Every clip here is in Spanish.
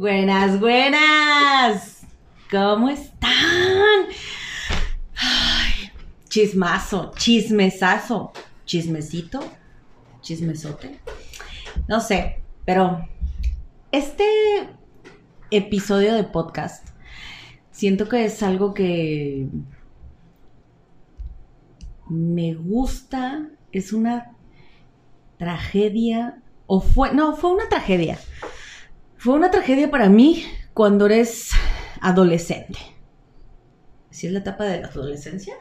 Buenas, buenas. ¿Cómo están? Ay, chismazo, chismesazo, chismecito, chismesote. No sé, pero este episodio de podcast siento que es algo que me gusta, es una tragedia, o fue, no, fue una tragedia. Fue una tragedia para mí cuando eres adolescente. ¿Sí es la etapa de la adolescencia?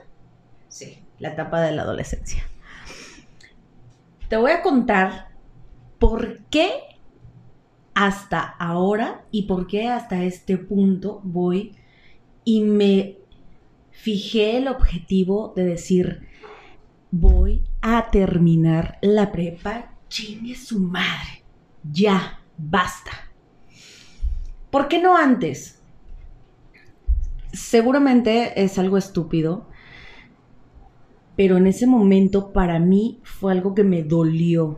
Sí, la etapa de la adolescencia. Te voy a contar por qué hasta ahora y por qué hasta este punto voy y me fijé el objetivo de decir, voy a terminar la prepa, chingue su madre, ya, basta. ¿Por qué no antes? Seguramente es algo estúpido, pero en ese momento para mí fue algo que me dolió,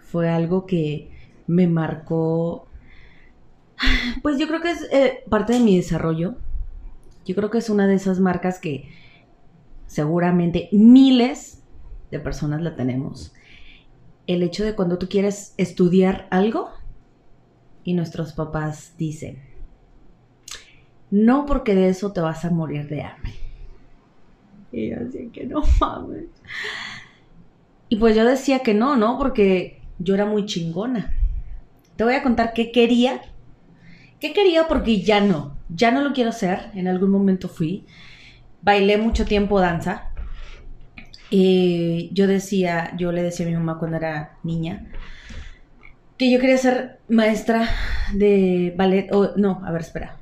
fue algo que me marcó, pues yo creo que es eh, parte de mi desarrollo, yo creo que es una de esas marcas que seguramente miles de personas la tenemos. El hecho de cuando tú quieres estudiar algo y nuestros papás dicen, no porque de eso te vas a morir de hambre. Y yo decía que no mames. Y pues yo decía que no, ¿no? Porque yo era muy chingona. Te voy a contar qué quería. ¿Qué quería? Porque ya no. Ya no lo quiero hacer. En algún momento fui. Bailé mucho tiempo danza. Y yo decía, yo le decía a mi mamá cuando era niña, que yo quería ser maestra de ballet. O, no, a ver, espera.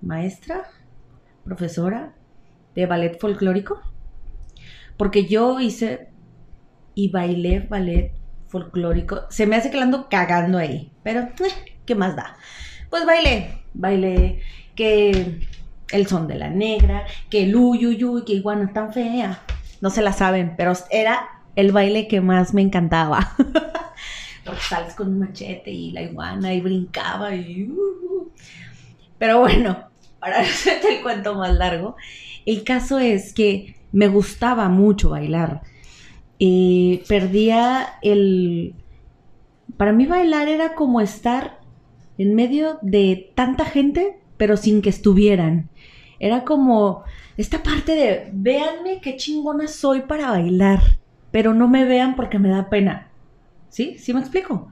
Maestra, profesora de ballet folclórico. Porque yo hice y bailé ballet folclórico. Se me hace que lo ando cagando ahí. Pero, eh, ¿qué más da? Pues bailé. Bailé que el son de la negra, que el uy, uy, uy, que iguana tan fea. No se la saben, pero era el baile que más me encantaba. Sales con un machete y la iguana y brincaba y... uh, uh. Pero bueno, para hacerte el cuento más largo, el caso es que me gustaba mucho bailar. Eh, perdía el... Para mí bailar era como estar en medio de tanta gente, pero sin que estuvieran. Era como esta parte de, véanme qué chingona soy para bailar, pero no me vean porque me da pena. ¿Sí? ¿Sí me explico?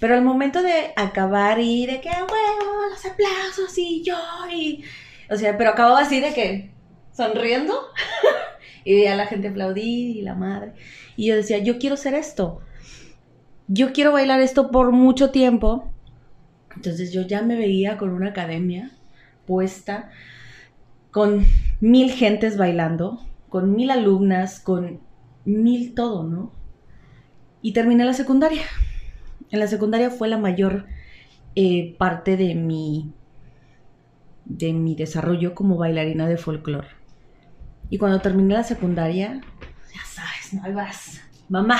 Pero al momento de acabar y de que, bueno, los aplausos y yo y... O sea, pero acababa así de que sonriendo y a la gente aplaudir y la madre. Y yo decía, yo quiero ser esto. Yo quiero bailar esto por mucho tiempo. Entonces yo ya me veía con una academia puesta, con mil gentes bailando, con mil alumnas, con mil todo, ¿no? Y terminé la secundaria. En la secundaria fue la mayor eh, parte de mi, de mi desarrollo como bailarina de folclore. Y cuando terminé la secundaria, ya sabes, no ahí vas. Mamá,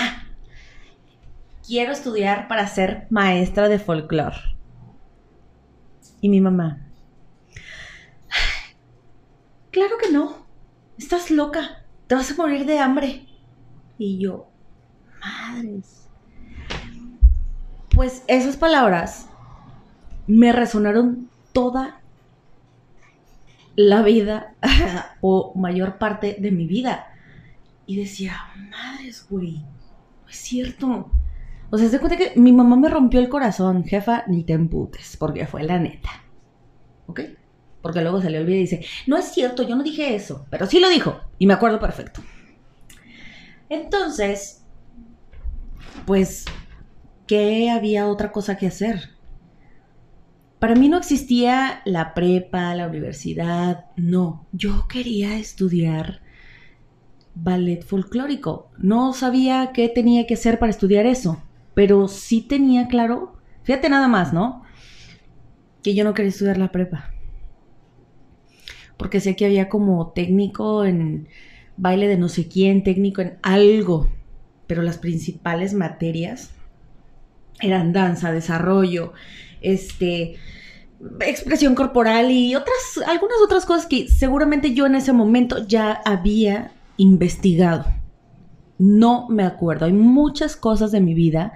quiero estudiar para ser maestra de folclore. Y mi mamá, claro que no, estás loca, te vas a morir de hambre. Y yo, madres. Pues esas palabras me resonaron toda la vida o mayor parte de mi vida. Y decía, madres, güey, no es cierto. O sea, se cuenta que mi mamá me rompió el corazón, jefa, ni te emputes, porque fue la neta. ¿Ok? Porque luego se le olvida y dice, no es cierto, yo no dije eso, pero sí lo dijo. Y me acuerdo perfecto. Entonces, pues, ¿qué había otra cosa que hacer? Para mí no existía la prepa, la universidad, no. Yo quería estudiar ballet folclórico. No sabía qué tenía que hacer para estudiar eso, pero sí tenía claro, fíjate nada más, ¿no? Que yo no quería estudiar la prepa. Porque sé que había como técnico en baile de no sé quién, técnico en algo, pero las principales materias eran danza, desarrollo, este, expresión corporal y otras, algunas otras cosas que seguramente yo en ese momento ya había investigado. No me acuerdo. Hay muchas cosas de mi vida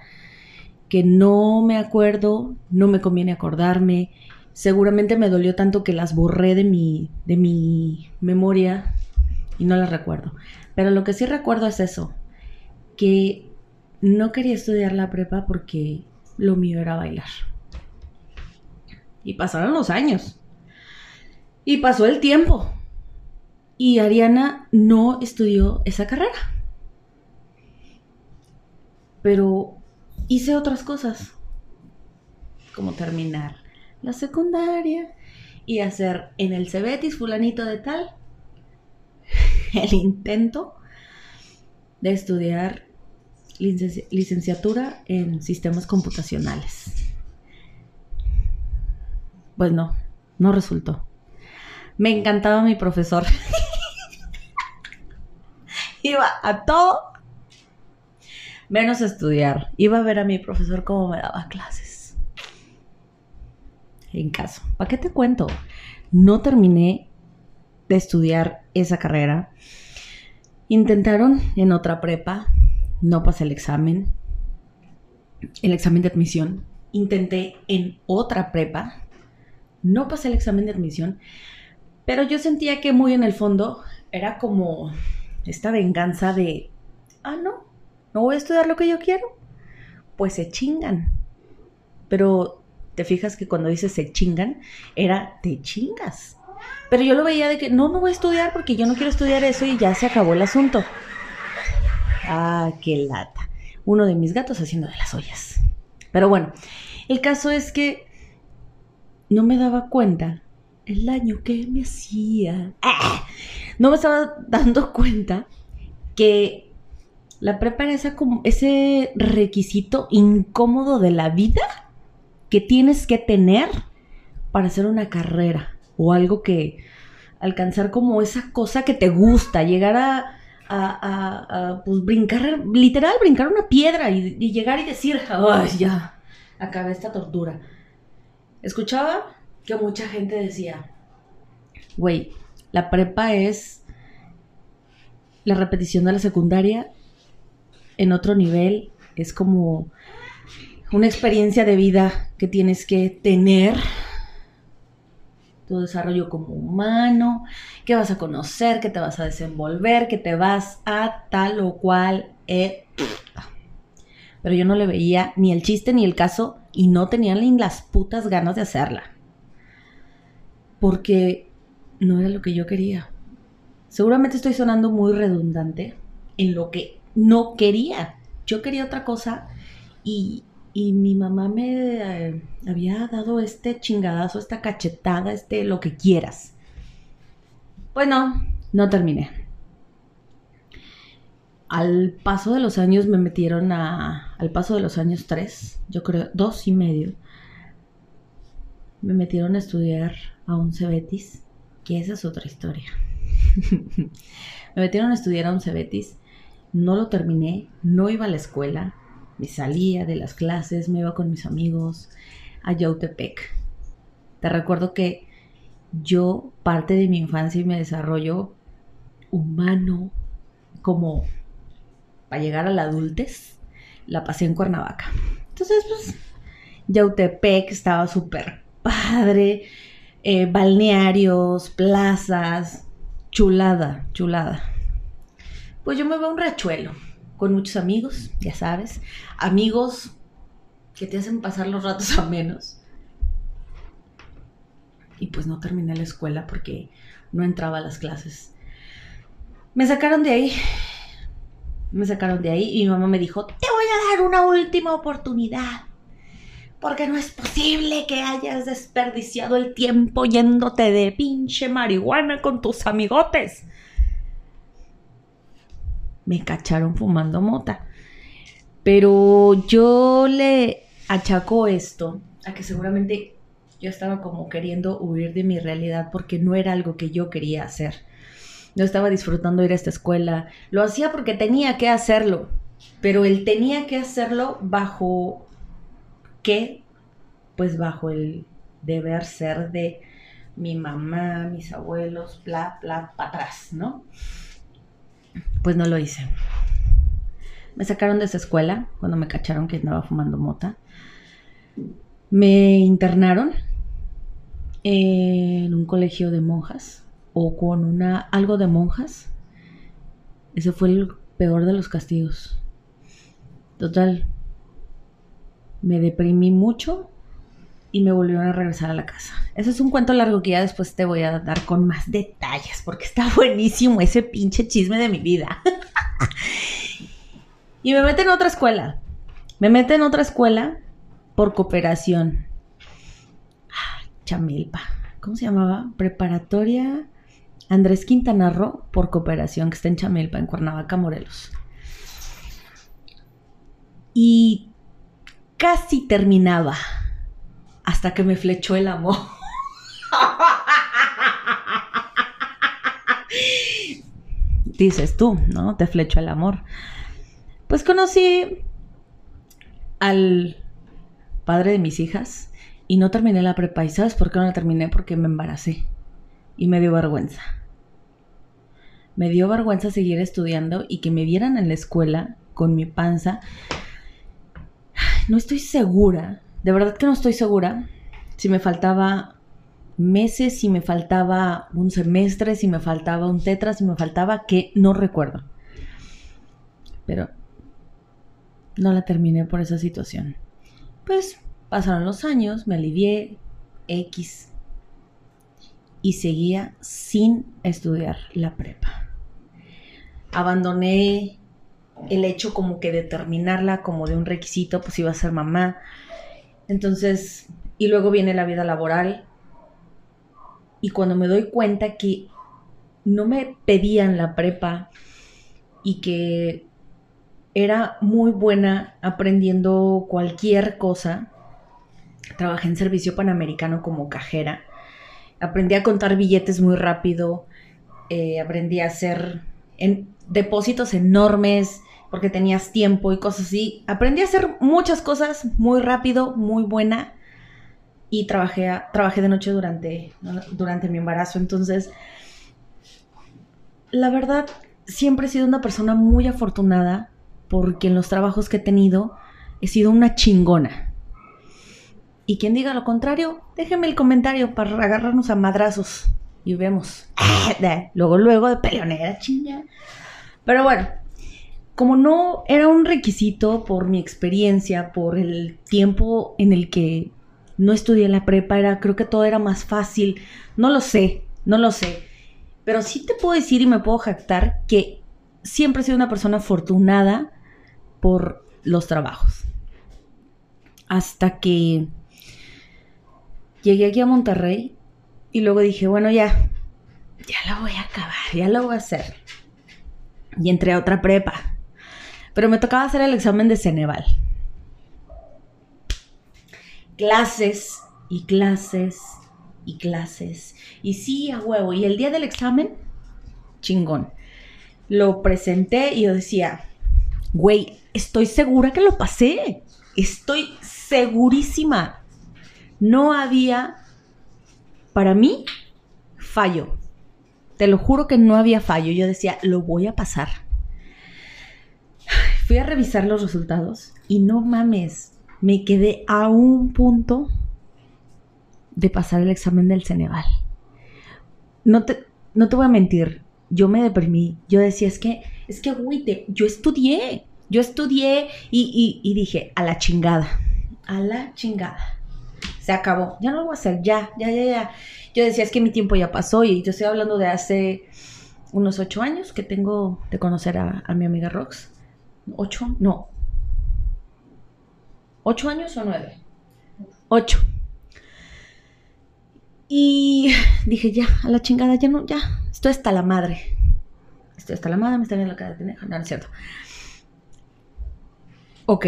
que no me acuerdo, no me conviene acordarme. Seguramente me dolió tanto que las borré de mi, de mi memoria y no las recuerdo. Pero lo que sí recuerdo es eso, que no quería estudiar la prepa porque lo mío era bailar. Y pasaron los años. Y pasó el tiempo. Y Ariana no estudió esa carrera. Pero hice otras cosas. Como terminar la secundaria y hacer en el Cebetis fulanito de tal el intento de estudiar licenciatura en sistemas computacionales. Pues no, no resultó. Me encantaba mi profesor. Iba a todo menos estudiar. Iba a ver a mi profesor cómo me daba clases. En caso, ¿para qué te cuento? No terminé de estudiar esa carrera. Intentaron en otra prepa, no pasé el examen, el examen de admisión. Intenté en otra prepa, no pasé el examen de admisión, pero yo sentía que muy en el fondo era como esta venganza de, ah, no, no voy a estudiar lo que yo quiero, pues se chingan. Pero te fijas que cuando dices se chingan, era te chingas. Pero yo lo veía de que no, no voy a estudiar porque yo no quiero estudiar eso y ya se acabó el asunto. Ah, qué lata. Uno de mis gatos haciendo de las ollas. Pero bueno, el caso es que no me daba cuenta el daño que me hacía. ¡Ah! No me estaba dando cuenta que la prepa era ese requisito incómodo de la vida que tienes que tener para hacer una carrera o algo que alcanzar como esa cosa que te gusta, llegar a, a, pues brincar, literal, brincar una piedra y, y llegar y decir, ay, ya, acabé esta tortura. Escuchaba que mucha gente decía, güey, la prepa es la repetición de la secundaria en otro nivel, es como una experiencia de vida que tienes que tener tu desarrollo como humano, que vas a conocer, que te vas a desenvolver, que te vas a tal o cual. Eh, pero yo no le veía ni el chiste ni el caso y no tenía ni las putas ganas de hacerla. Porque no era lo que yo quería. Seguramente estoy sonando muy redundante en lo que no quería. Yo quería otra cosa y, y mi mamá me eh, había dado este chingadazo, esta cachetada, este lo que quieras. Bueno, no terminé. Al paso de los años me metieron a. Al paso de los años tres, yo creo, dos y medio, me metieron a estudiar a un Cebetis, que esa es otra historia. me metieron a estudiar a un Cebetis, no lo terminé, no iba a la escuela, me salía de las clases, me iba con mis amigos a Yautepec. Te recuerdo que yo, parte de mi infancia y mi desarrollo humano, como para llegar a la adultez, la pasé en Cuernavaca. Entonces, pues, Yautepec estaba súper padre, eh, balnearios, plazas, chulada, chulada. Pues yo me veo un rachuelo con muchos amigos, ya sabes, amigos que te hacen pasar los ratos a menos. Y pues no terminé la escuela porque no entraba a las clases. Me sacaron de ahí. Me sacaron de ahí y mi mamá me dijo, te voy a dar una última oportunidad. Porque no es posible que hayas desperdiciado el tiempo yéndote de pinche marihuana con tus amigotes me cacharon fumando mota. Pero yo le achaco esto a que seguramente yo estaba como queriendo huir de mi realidad porque no era algo que yo quería hacer. No estaba disfrutando ir a esta escuela. Lo hacía porque tenía que hacerlo. Pero él tenía que hacerlo bajo que pues bajo el deber ser de mi mamá, mis abuelos, bla, bla, para atrás, ¿no? Pues no lo hice. Me sacaron de esa escuela cuando me cacharon que andaba fumando mota. Me internaron en un colegio de monjas o con una algo de monjas. Ese fue el peor de los castigos. Total. Me deprimí mucho y me volvieron a regresar a la casa. Eso es un cuento largo que ya después te voy a dar con más detalles, porque está buenísimo ese pinche chisme de mi vida. y me meten en otra escuela. Me meten en otra escuela por cooperación. Chamilpa. ¿Cómo se llamaba? Preparatoria Andrés Quintana Roo por cooperación, que está en Chamilpa, en Cuernavaca, Morelos. Y casi terminaba hasta que me flechó el amor. Dices tú, ¿no? Te flechó el amor. Pues conocí al padre de mis hijas y no terminé la prepa. ¿Y sabes por qué no la terminé? Porque me embaracé y me dio vergüenza. Me dio vergüenza seguir estudiando y que me vieran en la escuela con mi panza. No estoy segura de verdad que no estoy segura si me faltaba meses, si me faltaba un semestre, si me faltaba un tetra, si me faltaba que no recuerdo. Pero no la terminé por esa situación. Pues pasaron los años, me alivié X y seguía sin estudiar la prepa. Abandoné el hecho como que de terminarla como de un requisito, pues iba a ser mamá. Entonces, y luego viene la vida laboral. Y cuando me doy cuenta que no me pedían la prepa y que era muy buena aprendiendo cualquier cosa, trabajé en servicio panamericano como cajera, aprendí a contar billetes muy rápido, eh, aprendí a hacer en depósitos enormes, porque tenías tiempo y cosas así. Aprendí a hacer muchas cosas muy rápido, muy buena. Y trabajé, trabajé de noche durante, durante mi embarazo. Entonces, la verdad, siempre he sido una persona muy afortunada porque en los trabajos que he tenido he sido una chingona. Y quien diga lo contrario, déjeme el comentario para agarrarnos a madrazos y vemos. luego, luego de peleonera, chinga. Pero bueno, como no era un requisito por mi experiencia, por el tiempo en el que no estudié la prepa, era, creo que todo era más fácil. No lo sé, no lo sé. Pero sí te puedo decir y me puedo jactar que siempre he sido una persona afortunada por los trabajos. Hasta que llegué aquí a Monterrey y luego dije, bueno, ya, ya lo voy a acabar, ya lo voy a hacer. Y entré a otra prepa pero me tocaba hacer el examen de Ceneval. Clases y clases y clases. Y sí, a huevo. Y el día del examen, chingón. Lo presenté y yo decía, güey, estoy segura que lo pasé. Estoy segurísima. No había, para mí, fallo. Te lo juro que no había fallo. Yo decía, lo voy a pasar. Fui a revisar los resultados y no mames, me quedé a un punto de pasar el examen del Ceneval. No te, no te voy a mentir, yo me deprimí. Yo decía, es que, es que, güey, yo estudié, yo estudié y, y, dije, a la chingada, a la chingada. Se acabó, ya no lo voy a hacer, ya, ya, ya, ya. Yo decía, es que mi tiempo ya pasó y yo estoy hablando de hace unos ocho años que tengo de conocer a, a mi amiga Rox. ¿Ocho? No. ¿Ocho años o nueve? Ocho. Y dije, ya, a la chingada, ya no, ya, estoy hasta la madre. Estoy hasta la madre, me está viendo la cara de pendeja. No, no es cierto. Ok.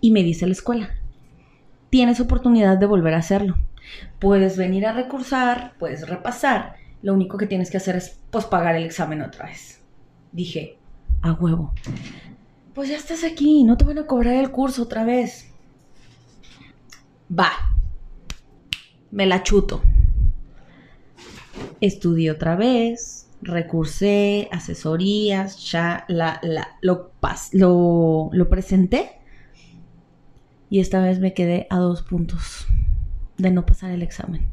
Y me dice la escuela, tienes oportunidad de volver a hacerlo. Puedes venir a recursar, puedes repasar. Lo único que tienes que hacer es pues pagar el examen otra vez. Dije, a huevo pues ya estás aquí, no te van a cobrar el curso otra vez. va, me la chuto. Estudié otra vez, recursé, asesorías, ya la, lo, lo, lo presenté y esta vez me quedé a dos puntos de no pasar el examen.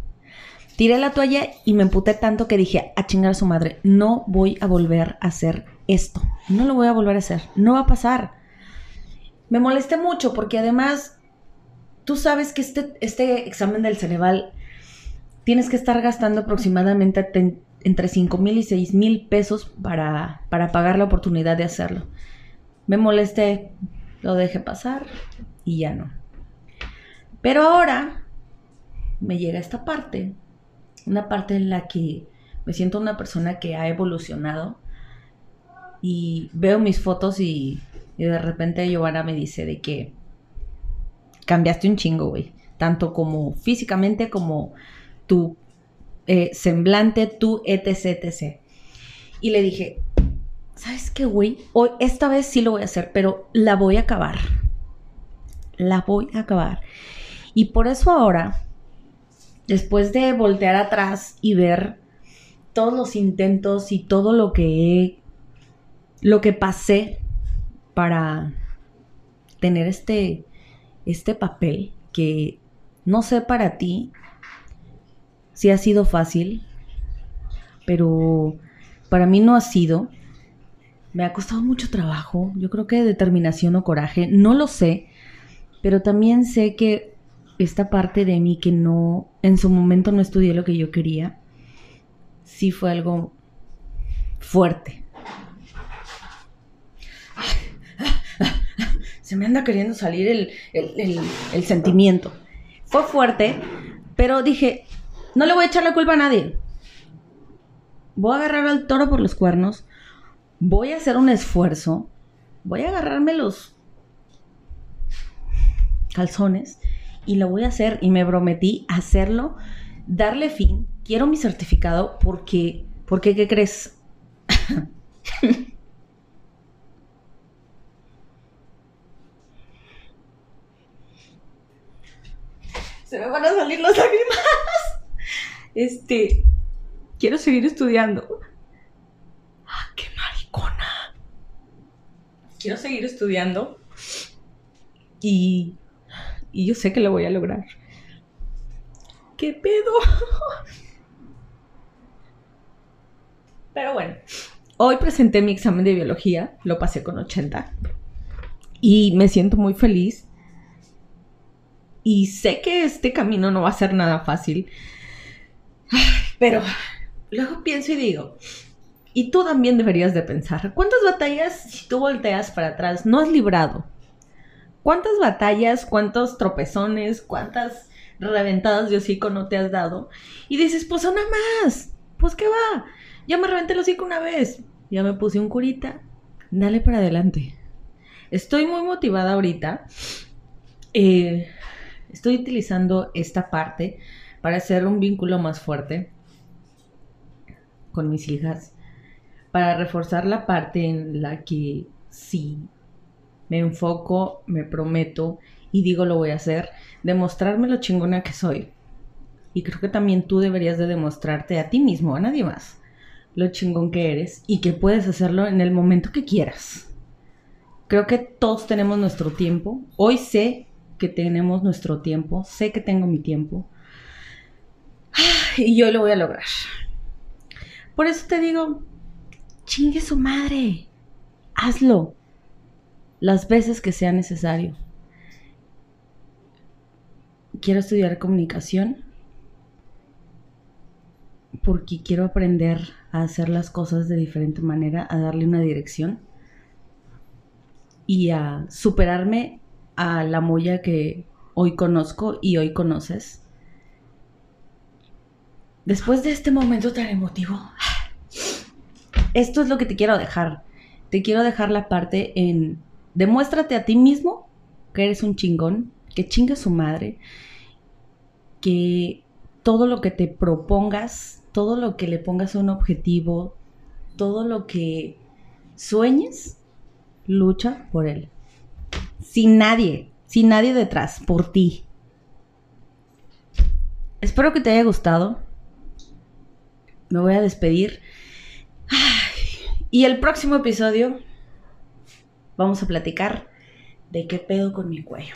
Tiré la toalla y me emputé tanto que dije, a chingar a su madre, no voy a volver a hacer esto. No lo voy a volver a hacer. No va a pasar. Me molesté mucho porque además tú sabes que este, este examen del Ceneval tienes que estar gastando aproximadamente entre 5 mil y 6 mil pesos para, para pagar la oportunidad de hacerlo. Me molesté, lo dejé pasar y ya no. Pero ahora me llega esta parte una parte en la que me siento una persona que ha evolucionado y veo mis fotos y, de repente Giovanna me dice de que cambiaste un chingo, güey. Tanto como físicamente como tu eh, semblante, tu etc, etc. Y le dije, ¿sabes qué, güey? Hoy, esta vez sí lo voy a hacer, pero la voy a acabar. La voy a acabar. Y por eso ahora después de voltear atrás y ver todos los intentos y todo lo que lo que pasé para tener este este papel que no sé para ti si ha sido fácil, pero para mí no ha sido. Me ha costado mucho trabajo, yo creo que determinación o coraje, no lo sé, pero también sé que esta parte de mí que no, en su momento no estudié lo que yo quería, sí fue algo fuerte. Se me anda queriendo salir el, el, sentimiento. Fue fuerte, pero dije, no le voy a echar la culpa a nadie. Voy a agarrar al toro por los cuernos. Voy a hacer un esfuerzo. Voy a agarrarme los calzones y lo voy a hacer y me prometí hacerlo, darle fin. Quiero mi certificado porque, porque ¿qué crees? Se me van a salir las lágrimas. Este, quiero seguir estudiando. ¡Ah, qué maricona! Quiero seguir estudiando y y yo sé que lo voy a lograr. ¿Qué pedo? Pero bueno, hoy presenté mi examen de biología, lo pasé con 80 y me siento muy feliz. Y sé que este camino no va a ser nada fácil. Pero luego pienso y digo, y tú también deberías de pensar, ¿cuántas batallas si tú volteas para atrás no has librado? ¿Cuántas batallas, cuántos tropezones, cuántas reventadas de hocico no te has dado? Y dices, pues una más, pues qué va, ya me reventé el hocico una vez, ya me puse un curita, dale para adelante. Estoy muy motivada ahorita. Eh, estoy utilizando esta parte para hacer un vínculo más fuerte con mis hijas, para reforzar la parte en la que sí me enfoco, me prometo y digo lo voy a hacer, demostrarme lo chingona que soy. Y creo que también tú deberías de demostrarte a ti mismo, a nadie más, lo chingón que eres y que puedes hacerlo en el momento que quieras. Creo que todos tenemos nuestro tiempo. Hoy sé tenemos nuestro tiempo, sé que tengo mi tiempo. Y yo lo voy a lograr. Por eso te digo, chingue su madre. Hazlo las veces que sea necesario. Quiero estudiar comunicación porque quiero aprender a hacer las cosas de diferente manera, a darle una dirección y a superarme a la moya que hoy conozco y hoy conoces. Después de este momento tan emotivo, esto es lo que te quiero dejar. Te quiero dejar la parte en Demuéstrate a ti mismo que eres un chingón, que chinga su madre, que todo lo que te propongas, todo lo que le pongas un objetivo, todo lo que sueñes, lucha por él. Sin nadie, sin nadie detrás, por ti. espero que te haya gustado. Me voy a despedir. Y el próximo episodio vamos a platicar de qué pedo con mi cuello.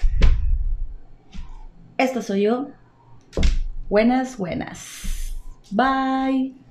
Esta soy yo. Buenas, buenas. Bye.